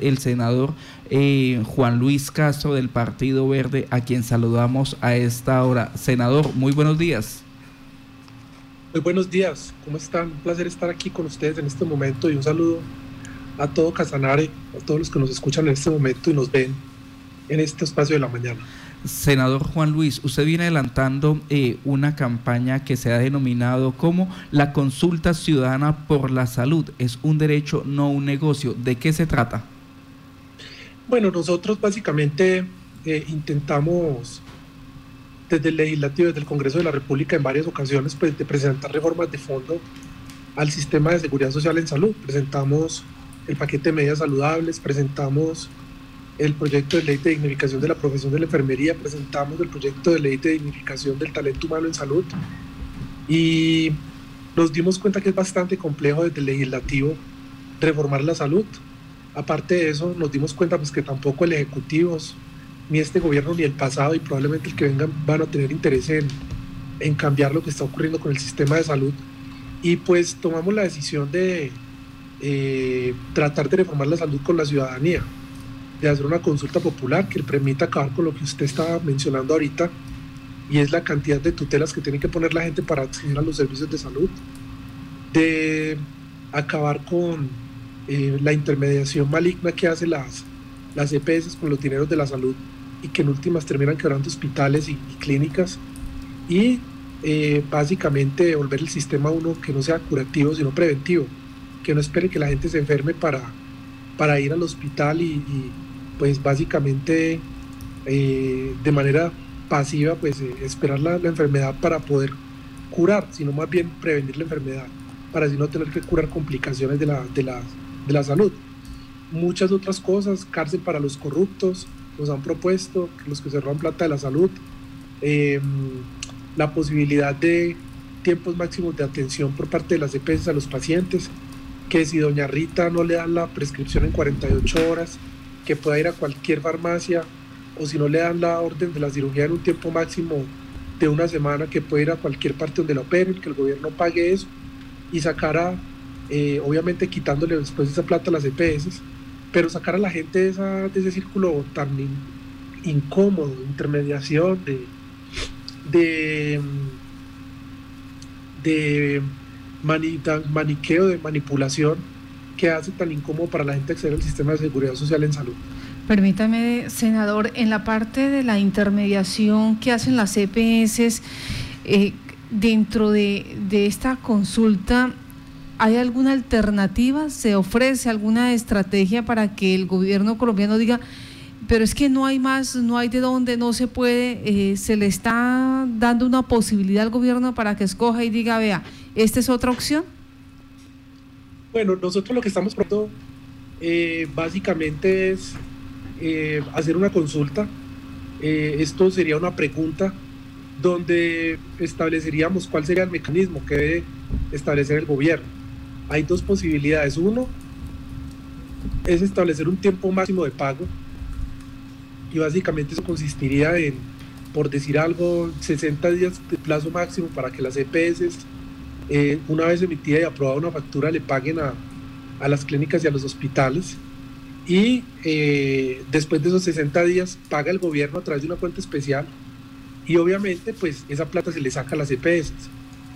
el senador eh, Juan Luis Castro del Partido Verde, a quien saludamos a esta hora. Senador, muy buenos días. Muy buenos días, ¿cómo están? Un placer estar aquí con ustedes en este momento y un saludo a todo Casanare, a todos los que nos escuchan en este momento y nos ven en este espacio de la mañana. Senador Juan Luis, usted viene adelantando eh, una campaña que se ha denominado como la consulta ciudadana por la salud. Es un derecho, no un negocio. ¿De qué se trata? Bueno, nosotros básicamente eh, intentamos desde el legislativo, desde el Congreso de la República en varias ocasiones, pues, de presentar reformas de fondo al sistema de seguridad social en salud. Presentamos el paquete de medidas saludables, presentamos el proyecto de ley de dignificación de la profesión de la enfermería, presentamos el proyecto de ley de dignificación del talento humano en salud y nos dimos cuenta que es bastante complejo desde el legislativo reformar la salud. Aparte de eso, nos dimos cuenta pues, que tampoco el Ejecutivo, ni este gobierno, ni el pasado, y probablemente el que vengan, van a tener interés en, en cambiar lo que está ocurriendo con el sistema de salud. Y pues tomamos la decisión de eh, tratar de reformar la salud con la ciudadanía, de hacer una consulta popular que permita acabar con lo que usted estaba mencionando ahorita, y es la cantidad de tutelas que tiene que poner la gente para acceder a los servicios de salud, de acabar con eh, la intermediación maligna que hace las, las EPS con los dineros de la salud y que en últimas terminan quebrando hospitales y, clínicas. Y eh, básicamente volver el sistema uno que no sea curativo sino preventivo, que no espere que la gente se enferme para, para ir al hospital y, pues básicamente eh, de manera pasiva pues esperar la, la enfermedad para poder curar, sino más bien prevenir la enfermedad para así no tener que curar complicaciones de, las, de la salud. Muchas otras cosas, cárcel para los corruptos, nos han propuesto, los que se roban plata de la salud, em, la posibilidad de tiempos máximos de atención por parte de las EPS a los pacientes, que si doña Rita no le dan la prescripción en 48 horas, que pueda ir a cualquier farmacia, o si no le dan la orden de la cirugía en un tiempo máximo de una semana, que pueda ir a cualquier parte donde la operen, que el gobierno pague eso y sacar a eh, obviamente quitándole después esa plata a las EPS, pero sacar a la gente de, esa, de ese círculo tan incómodo, intermediación, de, de, de maniqueo, de manipulación que hace tan incómodo para la gente acceder al sistema de seguridad social en salud. Permítame, senador, en la parte de la intermediación que hacen las EPS, eh, dentro de, de, esta consulta, ¿Hay alguna alternativa? ¿Se ofrece alguna estrategia para que el gobierno colombiano diga, pero es que no hay más, no hay de dónde, no se puede, eh, se le está dando una posibilidad al gobierno para que escoja y diga, vea, esta es otra opción? Bueno, nosotros lo que estamos pronto eh, básicamente es eh, hacer una consulta. esto sería una pregunta donde estableceríamos cuál sería el mecanismo que debe establecer el gobierno hay dos posibilidades. Uno es establecer un tiempo máximo de pago y básicamente eso consistiría en, por decir algo, 60 días de plazo máximo para que las EPS, eh, una vez emitida y aprobada una factura, le paguen a, a las clínicas y a los hospitales. Y eh, después de esos 60 días paga el gobierno a través de una cuenta especial y obviamente pues esa plata se le saca a las EPS,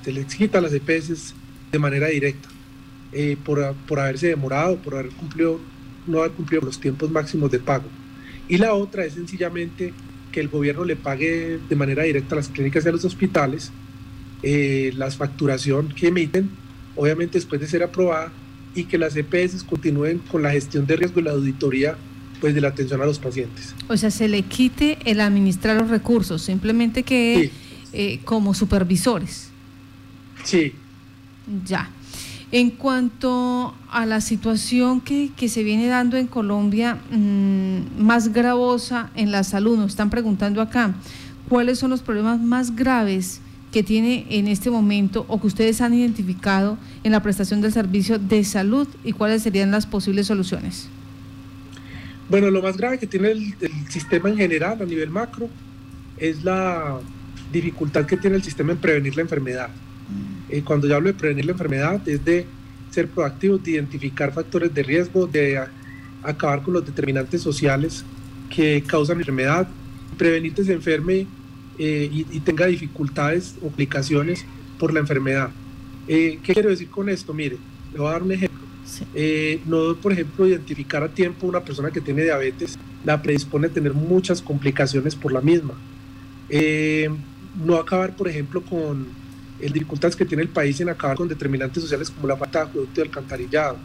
se les quita a las EPS de manera directa. Eh, por, por, haberse demorado, por haber cumplido, no haber cumplido los tiempos máximos de pago. Y la otra es sencillamente que el gobierno le pague de manera directa a las clínicas y a los hospitales eh, la facturación que emiten, obviamente después de ser aprobada, y que las EPS continúen con la gestión de riesgo y la auditoría pues de la atención a los pacientes. O sea, se le quite el administrar los recursos, simplemente que eh, como supervisores. Sí. Ya. En cuanto a la situación que, se viene dando en Colombia, mm, más gravosa en la salud, nos están preguntando acá, ¿cuáles son los problemas más graves que tiene en este momento o que ustedes han identificado en la prestación del servicio de salud y cuáles serían las posibles soluciones? Bueno, lo más grave que tiene el sistema en general a nivel macro es la dificultad que tiene el sistema en prevenir la enfermedad. Eh, cuando yo hablo de prevenir la enfermedad, es de ser proactivos, de identificar factores de riesgo, de acabar con los determinantes sociales que causan enfermedad, prevenir que se enferme eh, y, tenga dificultades o complicaciones por la enfermedad. Eh, ¿Qué quiero decir con esto? Mire, le voy a dar un ejemplo. Eh, no, por ejemplo, identificar a tiempo una persona que tiene diabetes la predispone a tener muchas complicaciones por la misma. no acabar, por ejemplo, con las dificultades que tiene el país en acabar con determinantes sociales como la falta de acueducto y alcantarillado,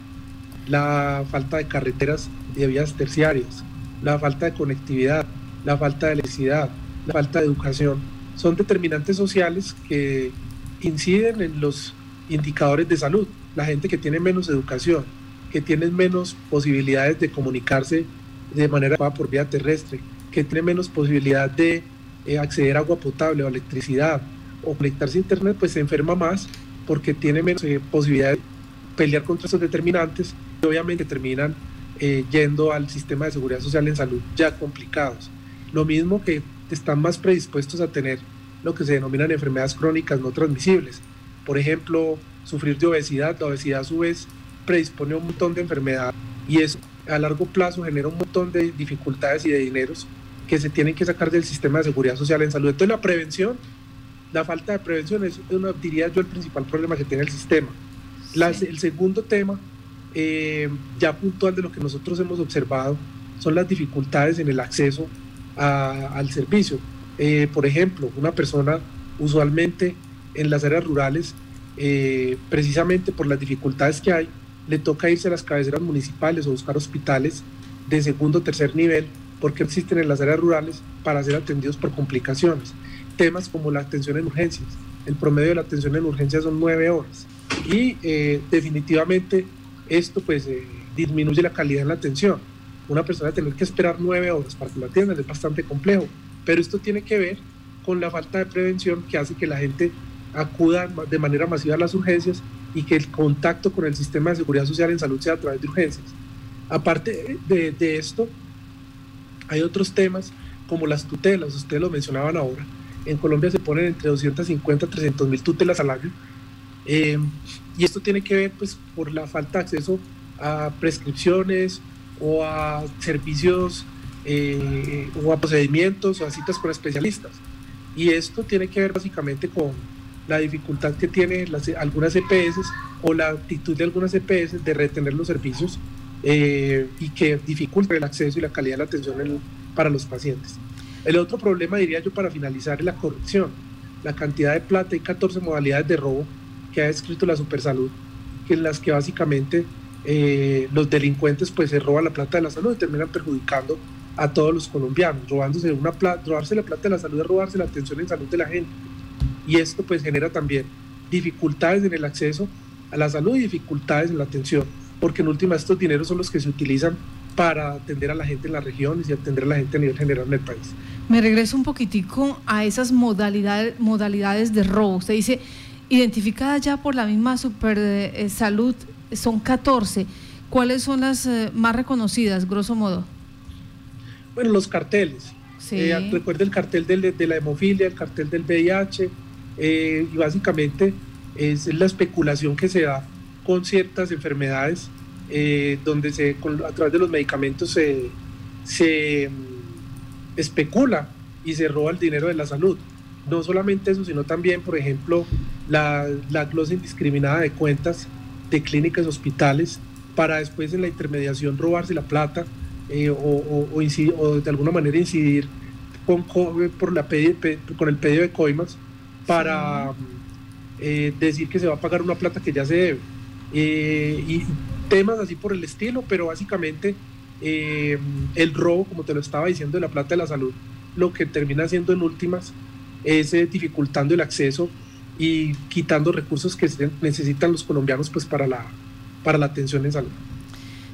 la falta de carreteras y de vías terciarias, la falta de conectividad, la falta de electricidad, la falta de educación, son determinantes sociales que inciden en los indicadores de salud. La gente que tiene menos educación, que tiene menos posibilidades de comunicarse de manera por vía terrestre, que tiene menos posibilidad de eh, acceder a agua potable o electricidad o conectarse a internet, pues se enferma más porque tiene menos eh, de pelear contra esos determinantes y obviamente terminan eh, yendo al sistema de seguridad social en salud ya complicados. Lo mismo que están más predispuestos a tener lo que se denominan enfermedades crónicas no transmisibles. Por ejemplo, sufrir de obesidad. La obesidad a su vez predispone a un montón de enfermedades y eso a largo plazo genera un montón de dificultades y de dineros que se tienen que sacar del sistema de seguridad social en salud. Entonces la prevención, la falta de prevención es, una, diría yo, el principal problema que tiene el sistema. el segundo tema, eh, ya puntual de lo que nosotros hemos observado, son las dificultades en el acceso al servicio. Eh, por ejemplo, una persona usualmente en las áreas rurales, eh, precisamente por las dificultades que hay, le toca irse a las cabeceras municipales o buscar hospitales de segundo o tercer nivel porque existen en las áreas rurales para ser atendidos por complicaciones. Temas como la atención en urgencias. El promedio de la atención en urgencias son nueve horas. Y eh, definitivamente esto pues disminuye la calidad en la atención una persona tener que esperar nueve horas para que la atiendan es bastante complejo. Pero esto tiene que ver con la falta de prevención que hace que la gente acuda de manera masiva a las urgencias y que el contacto con el sistema de seguridad social en salud sea a través de urgencias. Aparte de, de esto, hay otros temas como las tutelas, ustedes lo mencionaban ahora. En Colombia se ponen entre 250 y 300 mil tutelas al año. Eh, y esto tiene que ver pues, por la falta de acceso a prescripciones o a servicios eh, o a procedimientos o a citas con especialistas. Y esto tiene que ver básicamente con la dificultad que tienen las, algunas EPS o la actitud de algunas EPS de retener los servicios eh, y que dificulta el acceso y la calidad de la atención para los pacientes. El otro problema, diría yo, para finalizar, es la corrupción. La cantidad de plata y 14 modalidades de robo que ha descrito la Supersalud, que en las que básicamente eh, los delincuentes pues se roban la plata de la salud y terminan perjudicando a todos los colombianos, robándose una plata, robarse la plata de la salud es robarse la atención en salud de la gente. Y esto pues genera también dificultades en el acceso a la salud y dificultades en la atención, porque en última estos dineros son los que se utilizan para atender a la gente en las regiones y atender a la gente a nivel general en el país. Me regreso un poquitico a esas modalidades, modalidades de robo. Usted dice, identificadas ya por la misma super eh, salud son 14. ¿Cuáles son las eh, más reconocidas, grosso modo? Bueno, los carteles. Sí. Eh, recuerda el cartel de la hemofilia, el cartel del VIH, eh, y básicamente es la especulación que se da con ciertas enfermedades, donde se, a través de los medicamentos se, se mm, especula y se roba el dinero de la salud. No solamente eso, sino también, por ejemplo, la, la glosa indiscriminada de cuentas de clínicas, hospitales, para después en la intermediación robarse la plata eh, o, o, de alguna manera incidir con, por la con el pedido de coimas para eh, decir que se va a pagar una plata que ya se debe. Eh, y temas así por el estilo, pero básicamente el robo, como te lo estaba diciendo, de la plata de la salud, lo que termina siendo en últimas es dificultando el acceso y quitando recursos que necesitan los colombianos pues para la, para la atención en salud.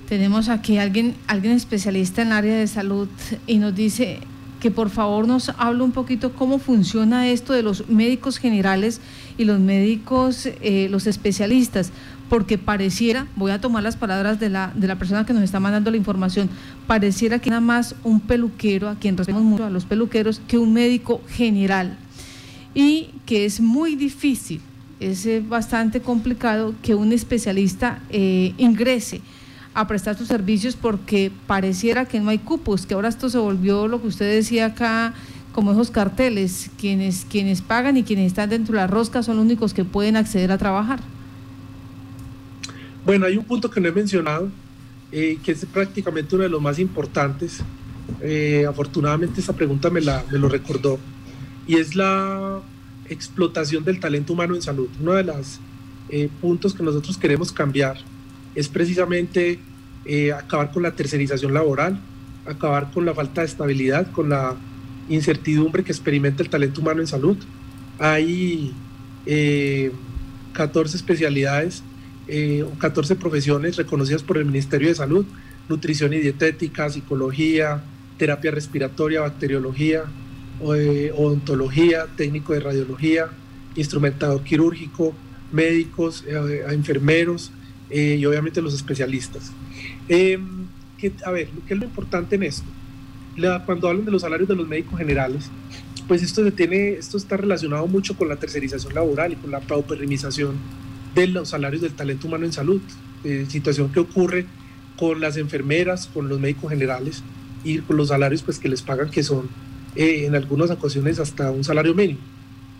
Tenemos aquí alguien, alguien especialista en el área de salud y nos dice que por favor nos hable un poquito cómo funciona esto de los médicos generales y los médicos, eh, los especialistas, porque pareciera, voy a tomar las palabras de la, de la persona que nos está mandando la información, pareciera que nada más un peluquero, a quien respetamos mucho a los peluqueros, que un médico general. Y que es muy difícil, es eh, bastante complicado que un especialista eh, ingrese a prestar sus servicios porque pareciera que no hay cupos, que ahora esto se volvió lo que usted decía acá, como esos carteles, quienes, quienes pagan y quienes están dentro de la rosca son los únicos que pueden acceder a trabajar. Bueno, hay un punto que no he mencionado, eh, que es prácticamente uno de los más importantes. Eh, afortunadamente esta pregunta me, la, me lo recordó, y es la explotación del talento humano en salud. Uno de los eh, puntos que nosotros queremos cambiar es precisamente acabar con la tercerización laboral, acabar con la falta de estabilidad, con la incertidumbre que experimenta el talento humano en salud. Hay 14 especialidades eh, 14 profesiones reconocidas por el Ministerio de Salud, nutrición y dietética, psicología, terapia respiratoria, bacteriología, eh, odontología, técnico de radiología, instrumentado quirúrgico, médicos, eh, enfermeros eh, y obviamente los especialistas. Em, a ver, ¿qué es lo importante en esto? cuando hablan de los salarios de los médicos generales, pues esto, se tiene, esto está relacionado mucho con la tercerización laboral y con la pauperización de los salarios del talento humano en salud, eh, situación que ocurre con las enfermeras, con los médicos generales y con los salarios pues, que les pagan, que son eh, en algunas ocasiones hasta un salario mínimo.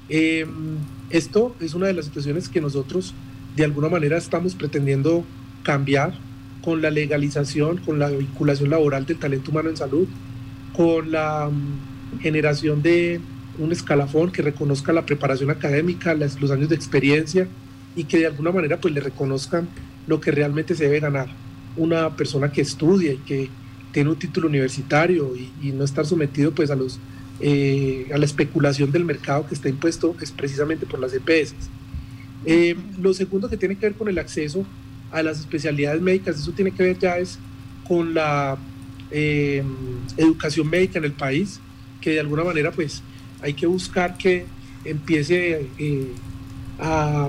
Em, esto es una de las situaciones que nosotros de alguna manera estamos pretendiendo cambiar con la legalización, con la vinculación laboral del talento humano en salud, con la mm, generación de un escalafón que reconozca la preparación académica, los años de experiencia y que de alguna manera pues le reconozcan lo que realmente se debe ganar una persona que estudia y que tiene un título universitario y, no estar sometido pues a los eh, a la especulación del mercado que está impuesto es precisamente por las EPS. Eh, lo segundo que tiene que ver con el acceso a las especialidades médicas, eso tiene que ver ya es con la eh, educación médica en el país, que de alguna manera pues hay que buscar que empiece a,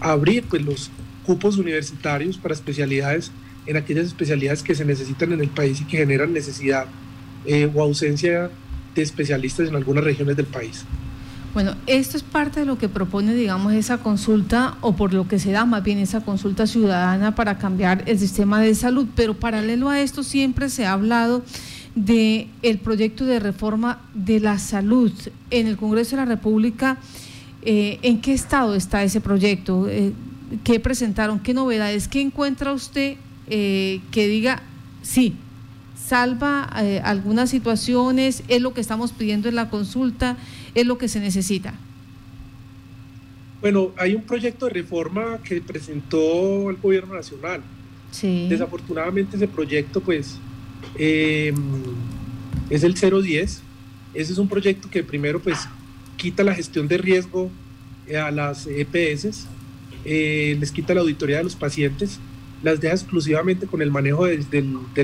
abrir pues, los cupos universitarios para especialidades en aquellas especialidades que se necesitan en el país y que generan necesidad eh, o ausencia de especialistas en algunas regiones del país. Bueno, esto es parte de lo que propone, digamos, esa consulta o por lo que se da más bien esa consulta ciudadana para cambiar el sistema de salud, pero paralelo a esto siempre se ha hablado de el proyecto de reforma de la salud en el Congreso de la República eh, ¿En qué estado está ese proyecto? Eh, ¿Qué presentaron? ¿Qué novedades? ¿Qué encuentra usted eh, que diga, sí, salva algunas situaciones, es lo que estamos pidiendo en la consulta, es lo que se necesita? Bueno, hay un proyecto de reforma que presentó el gobierno nacional. Sí. Desafortunadamente ese proyecto pues em, es el 010. Ese es un proyecto que primero pues quita la gestión de riesgo eh, a las EPS, eh, les quita la auditoría de los pacientes, las deja exclusivamente con el manejo del,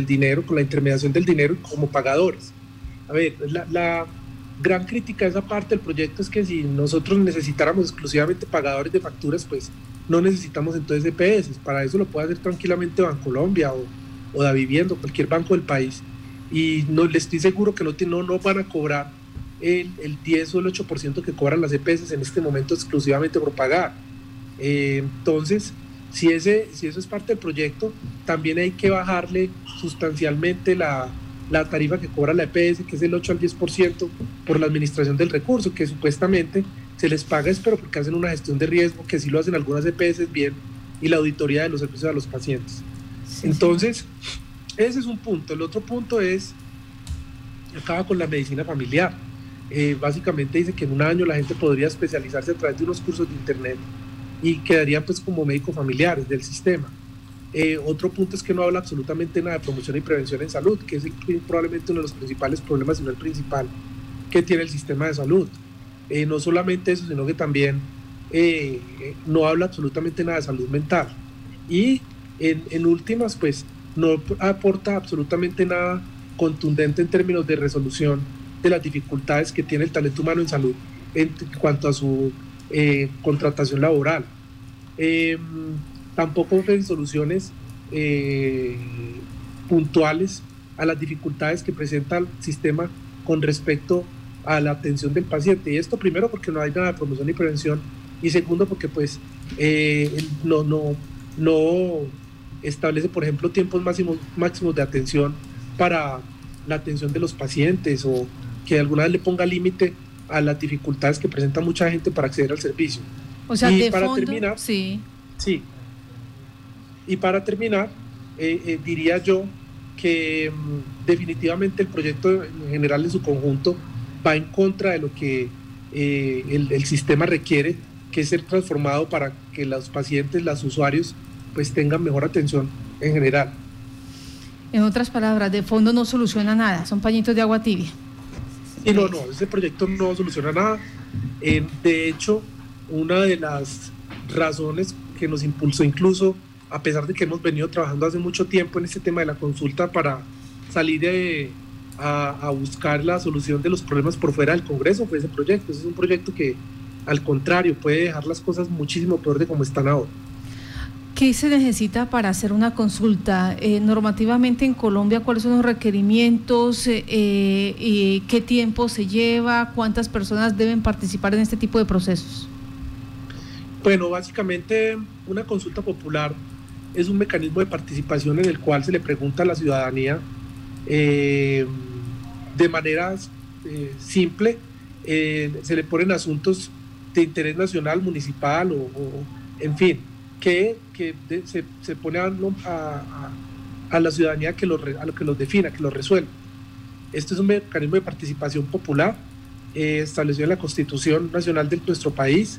dinero, con la intermediación del dinero como pagadores. A ver, la, gran crítica de esa parte del proyecto es que si nosotros necesitáramos exclusivamente pagadores de facturas, pues no necesitamos entonces EPS. Para eso lo puede hacer tranquilamente Bancolombia o, o Da Vivienda, cualquier banco del país. Y no, le estoy seguro que no, no, no van a cobrar el, el 10 o el 8% que cobran las EPS en este momento exclusivamente por pagar. Eh, entonces, si, ese, si eso es parte del proyecto, también hay que bajarle sustancialmente la, la tarifa que cobra la EPS, que es el 8 al 10% por la administración del recurso, que supuestamente se les paga, pero porque hacen una gestión de riesgo, que sí lo hacen algunas EPS bien, y la auditoría de los servicios a los pacientes. Entonces, ese es un punto. El otro punto es, acaba con la medicina familiar eh, básicamente dice que en un año la gente podría especializarse a través de unos cursos de internet y quedarían pues como médicos familiares del sistema. Eh, otro punto es que no habla absolutamente nada de promoción y prevención en salud, que es probablemente uno de los principales problemas, sino el principal, que tiene el sistema de salud. Eh, no solamente eso, sino que también no habla absolutamente nada de salud mental. Y en, en últimas, pues no aporta absolutamente nada contundente en términos de resolución de las dificultades que tiene el talento humano en salud en cuanto a su eh, contratación laboral. Em, tampoco ofrecen soluciones eh, puntuales a las dificultades que presenta el sistema con respecto a la atención del paciente. Y esto primero porque no hay nada de promoción y prevención y segundo porque pues eh, no, no, no establece, por ejemplo, tiempos máximos, máximos de atención para la atención de los pacientes o que alguna vez le ponga límite a las dificultades que presenta mucha gente para acceder al servicio. O sea, y para terminar, sí. Sí. Y para terminar, eh, eh, diría yo que mm, definitivamente el proyecto en general en su conjunto va en contra de lo que eh, el, el, sistema requiere, que es ser transformado para que los pacientes, los usuarios, pues tengan mejor atención en general. En otras palabras, de fondo no soluciona nada, son pañitos de agua tibia. Y no, no, ese proyecto no soluciona nada. de hecho, una de las razones que nos impulsó incluso, a pesar de que hemos venido trabajando hace mucho tiempo en este tema de la consulta para salir a, a, buscar la solución de los problemas por fuera del Congreso, fue ese proyecto. Ese es un proyecto que, al contrario, puede dejar las cosas muchísimo peor de como están ahora. ¿Qué se necesita para hacer una consulta? Eh, normativamente en Colombia, ¿cuáles son los requerimientos? Eh, ¿Qué tiempo se lleva? ¿Cuántas personas deben participar en este tipo de procesos? Bueno, básicamente una consulta popular es un mecanismo de participación en el cual se le pregunta a la ciudadanía eh, de manera simple, se le ponen asuntos de interés nacional, municipal o en fin, que, que se, se, pone a, a, a, la ciudadanía que lo, a lo que los defina, que lo resuelva. Este es un mecanismo de participación popular eh, establecido en la Constitución Nacional de nuestro país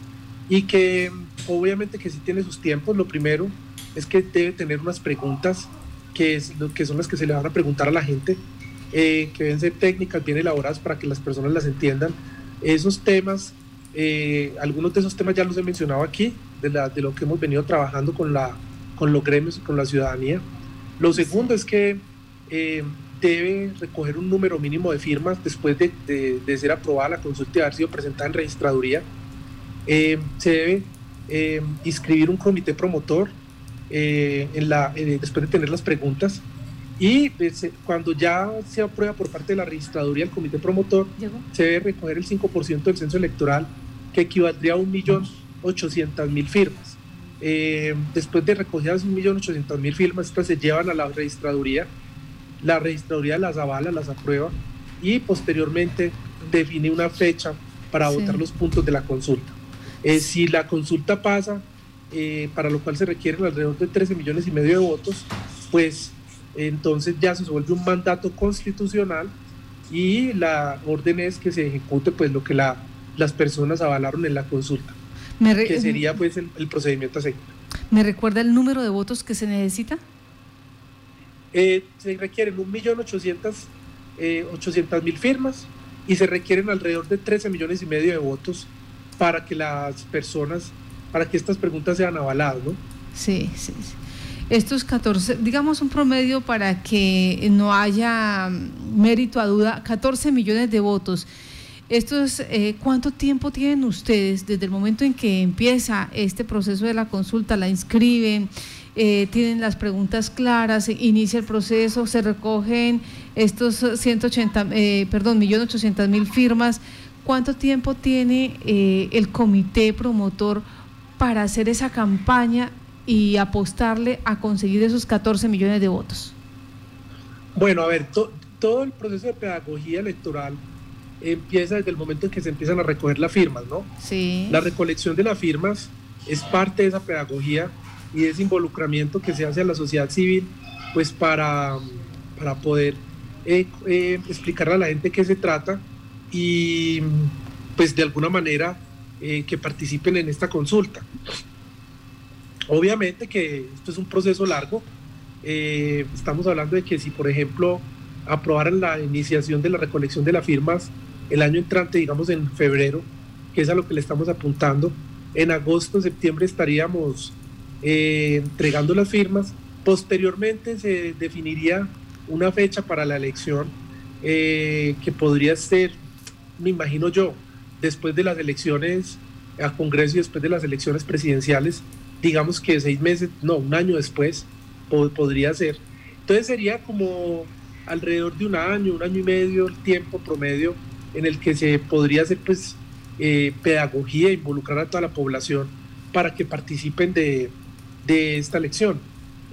y que obviamente que sí tiene sus tiempos. Lo primero es que debe tener unas preguntas que, es, que son las que se le van a preguntar a la gente, eh, que deben ser técnicas bien elaboradas para que las personas las entiendan. Esos temas, eh, algunos de esos temas ya los he mencionado aquí, de, lo que hemos venido trabajando con, la, con los gremios y con la ciudadanía. Lo segundo es que eh, debe recoger un número mínimo de firmas después de, de, ser aprobada la consulta y haber sido presentada en registraduría. Eh, se debe inscribir un comité promotor en la, después de tener las preguntas y cuando ya se aprueba por parte de la registraduría el comité promotor, se debe recoger el 5% del censo electoral, que equivaldría a un millón 800 mil firmas. Eh, después de recogidas 1.800.000 firmas, estas se llevan a la registraduría, la registraduría las avala, las aprueba y posteriormente define una fecha para votar los puntos de la consulta. Eh, si la consulta pasa, eh, para lo cual se requieren alrededor de 13 millones y medio de votos, pues entonces ya se vuelve un mandato constitucional y la orden es que se ejecute pues lo que la, las personas avalaron en la consulta que sería pues el, procedimiento a seguir. ¿Me recuerda el número de votos que se necesita? Eh, se requieren 1.800.000 eh, mil firmas y se requieren alrededor de 13 millones y medio de votos para que las personas, para que estas preguntas sean avaladas, ¿no? Sí, sí, sí. Estos 14, digamos un promedio para que no haya mérito a duda, 14 millones de votos. Esto es, eh, ¿Cuánto tiempo tienen ustedes desde el momento en que empieza este proceso de la consulta, la inscriben, eh, tienen las preguntas claras, inicia el proceso, se recogen estos 180, eh, perdón, millón ochocientos mil firmas? ¿Cuánto tiempo tiene eh, el comité promotor para hacer esa campaña y apostarle a conseguir esos 14 millones de votos? Bueno, a ver, todo el proceso de pedagogía electoral empieza desde el momento en que se empiezan a recoger las firmas, ¿no? Sí. La recolección de las firmas es parte de esa pedagogía y ese involucramiento que se hace a la sociedad civil, pues para, para poder eh, eh, explicarle a la gente qué se trata y pues de alguna manera eh, que participen en esta consulta. Obviamente que esto es un proceso largo. estamos hablando de que si, por ejemplo, aprobaran la iniciación de la recolección de las firmas el año entrante, digamos en febrero, que es a lo que le estamos apuntando. En agosto, septiembre estaríamos eh, entregando las firmas. Posteriormente se definiría una fecha para la elección eh, que podría ser, me imagino yo, después de las elecciones a Congreso y después de las elecciones presidenciales, digamos que seis meses, no, un año después podría ser. Entonces sería como alrededor de un año, un año y medio el tiempo promedio en el que se podría hacer pues eh, pedagogía involucrar a toda la población para que participen de, esta elección.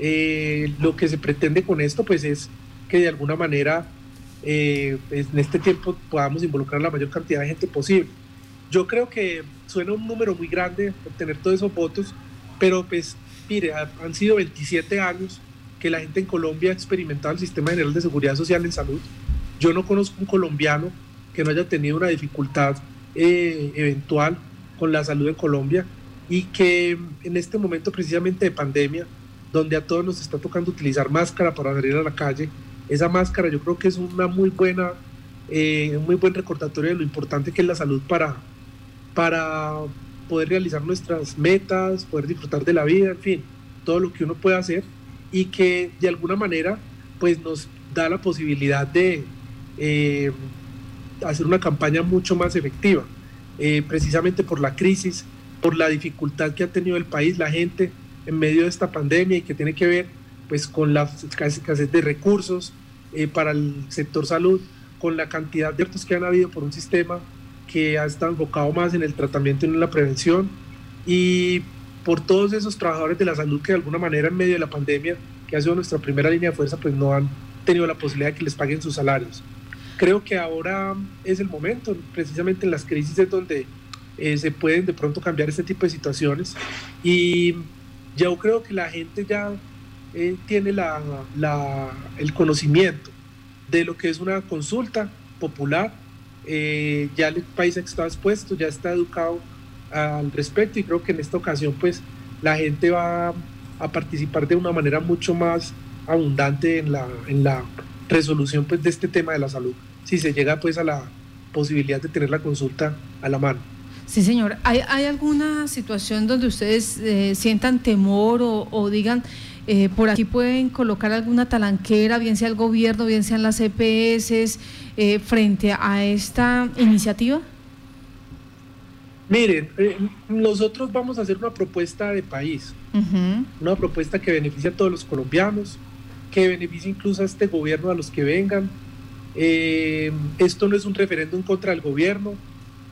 eh, lo que se pretende con esto pues es que de alguna manera eh, en este tiempo podamos involucrar la mayor cantidad de gente posible. Yo creo que suena un número muy grande obtener todos esos votos, pero pues mire, han sido 27 años que la gente en Colombia ha experimentado el sistema general de seguridad social en salud. Yo no conozco un colombiano que no haya tenido una dificultad eh, eventual con la salud en Colombia y que en este momento precisamente de pandemia, donde a todos nos está tocando utilizar máscara para salir a la calle, esa máscara yo creo que es una muy buena, eh, un muy buen recordatorio de lo importante que es la salud para, para poder realizar nuestras metas, poder disfrutar de la vida, en fin, todo lo que uno puede hacer y que de alguna manera pues nos da la posibilidad de eh, hacer una campaña mucho más efectiva, eh, precisamente por la crisis, por la dificultad que ha tenido el país, la gente en medio de esta pandemia y que tiene que ver pues con la escasez de recursos eh, para el sector salud, con la cantidad de actos que han habido por un sistema que ha estado enfocado más en el tratamiento y en la prevención y por todos esos trabajadores de la salud que de alguna manera en medio de la pandemia, que ha sido nuestra primera línea de fuerza, pues no han tenido la posibilidad de que les paguen sus salarios. Creo que ahora es el momento, precisamente en las crisis es donde eh, se pueden de pronto cambiar este tipo de situaciones y yo creo que la gente ya eh, tiene la, el conocimiento de lo que es una consulta popular, eh, ya el país está expuesto, ya está educado al respecto y creo que en esta ocasión pues la gente va a participar de una manera mucho más abundante en la, en la resolución pues de este tema de la salud, si se llega pues a la posibilidad de tener la consulta a la mano. Sí, señor. ¿Hay, alguna situación donde ustedes eh, sientan temor o, digan, eh, por aquí pueden colocar alguna talanquera, bien sea el gobierno, bien sean las EPS, eh, frente a esta iniciativa? Miren, eh, nosotros vamos a hacer una propuesta de país, una propuesta que beneficie a todos los colombianos, que beneficie incluso a este gobierno, a los que vengan. Esto no es un referéndum contra el gobierno,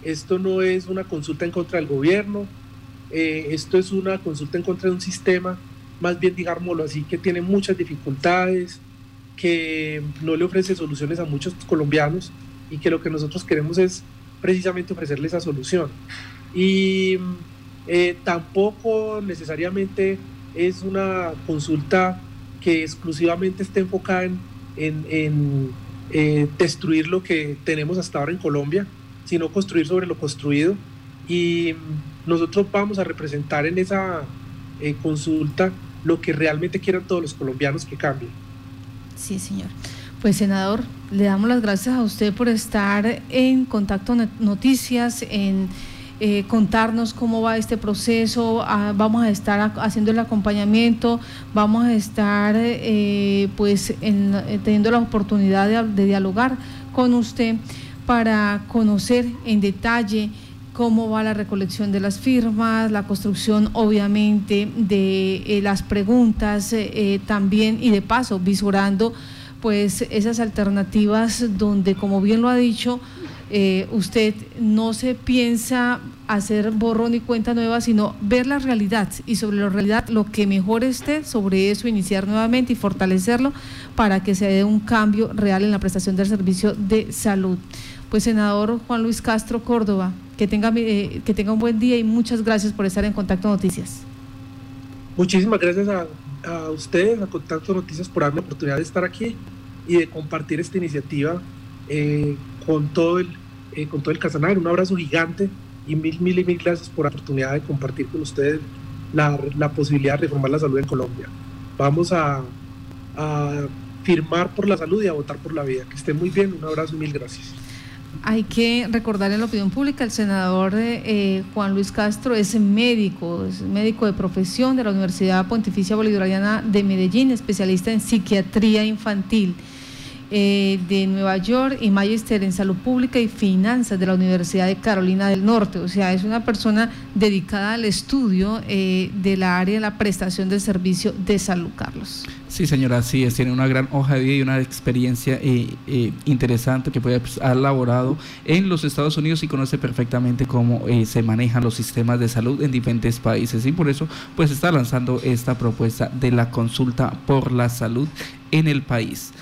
esto no es una consulta en contra del gobierno, esto es una consulta en contra de un sistema, más bien digámoslo así, que tiene muchas dificultades, que no le ofrece soluciones a muchos colombianos y que lo que nosotros queremos es precisamente ofrecerle esa solución. Y eh, tampoco necesariamente es una consulta que exclusivamente esté enfocada en, en, eh, destruir lo que tenemos hasta ahora en Colombia, sino construir sobre lo construido. Y nosotros vamos a representar en esa eh, consulta lo que realmente quieran todos los colombianos que cambien. Sí, señor. Pues senador, le damos las gracias a usted por estar en contacto noticias, en eh, contarnos cómo va este proceso. Ah, vamos a estar haciendo el acompañamiento, vamos a estar eh, pues eh, teniendo la oportunidad de, dialogar con usted para conocer en detalle cómo va la recolección de las firmas, la construcción obviamente de las preguntas también y de paso visurando pues esas alternativas donde, como bien lo ha dicho, eh, usted no se piensa hacer borrón y cuenta nueva, sino ver la realidad y sobre la realidad lo que mejor esté, sobre eso iniciar nuevamente y fortalecerlo para que se dé un cambio real en la prestación del servicio de salud. Pues senador Juan Luis Castro Córdoba, que tenga, eh, que tenga un buen día y muchas gracias por estar en Contacto Noticias. Muchísimas gracias a ustedes, a Contacto Noticias, por darme la oportunidad de estar aquí y de compartir esta iniciativa eh, con, todo el, eh, con todo el Casanare. Un abrazo gigante y mil, mil y mil gracias por la oportunidad de compartir con ustedes la, la posibilidad de reformar la salud en Colombia. Vamos a, a firmar por la salud y a votar por la vida. Que estén muy bien, un abrazo y mil gracias. Hay que recordar en la opinión pública, el senador eh, Juan Luis Castro es médico, es médico de profesión de la Universidad Pontificia Bolivariana de Medellín, especialista en psiquiatría infantil eh, de Nueva York y magister en salud pública y finanzas de la Universidad de Carolina del Norte. O sea, es una persona dedicada al estudio eh, de la área de la prestación del servicio de salud, Carlos. Sí, señora, sí, es, tiene una gran hoja de vida y una experiencia eh, eh, interesante que puede pues, ha elaborado en los Estados Unidos y conoce perfectamente cómo eh, se manejan los sistemas de salud en diferentes países y por eso pues está lanzando esta propuesta de la consulta por la salud en el país.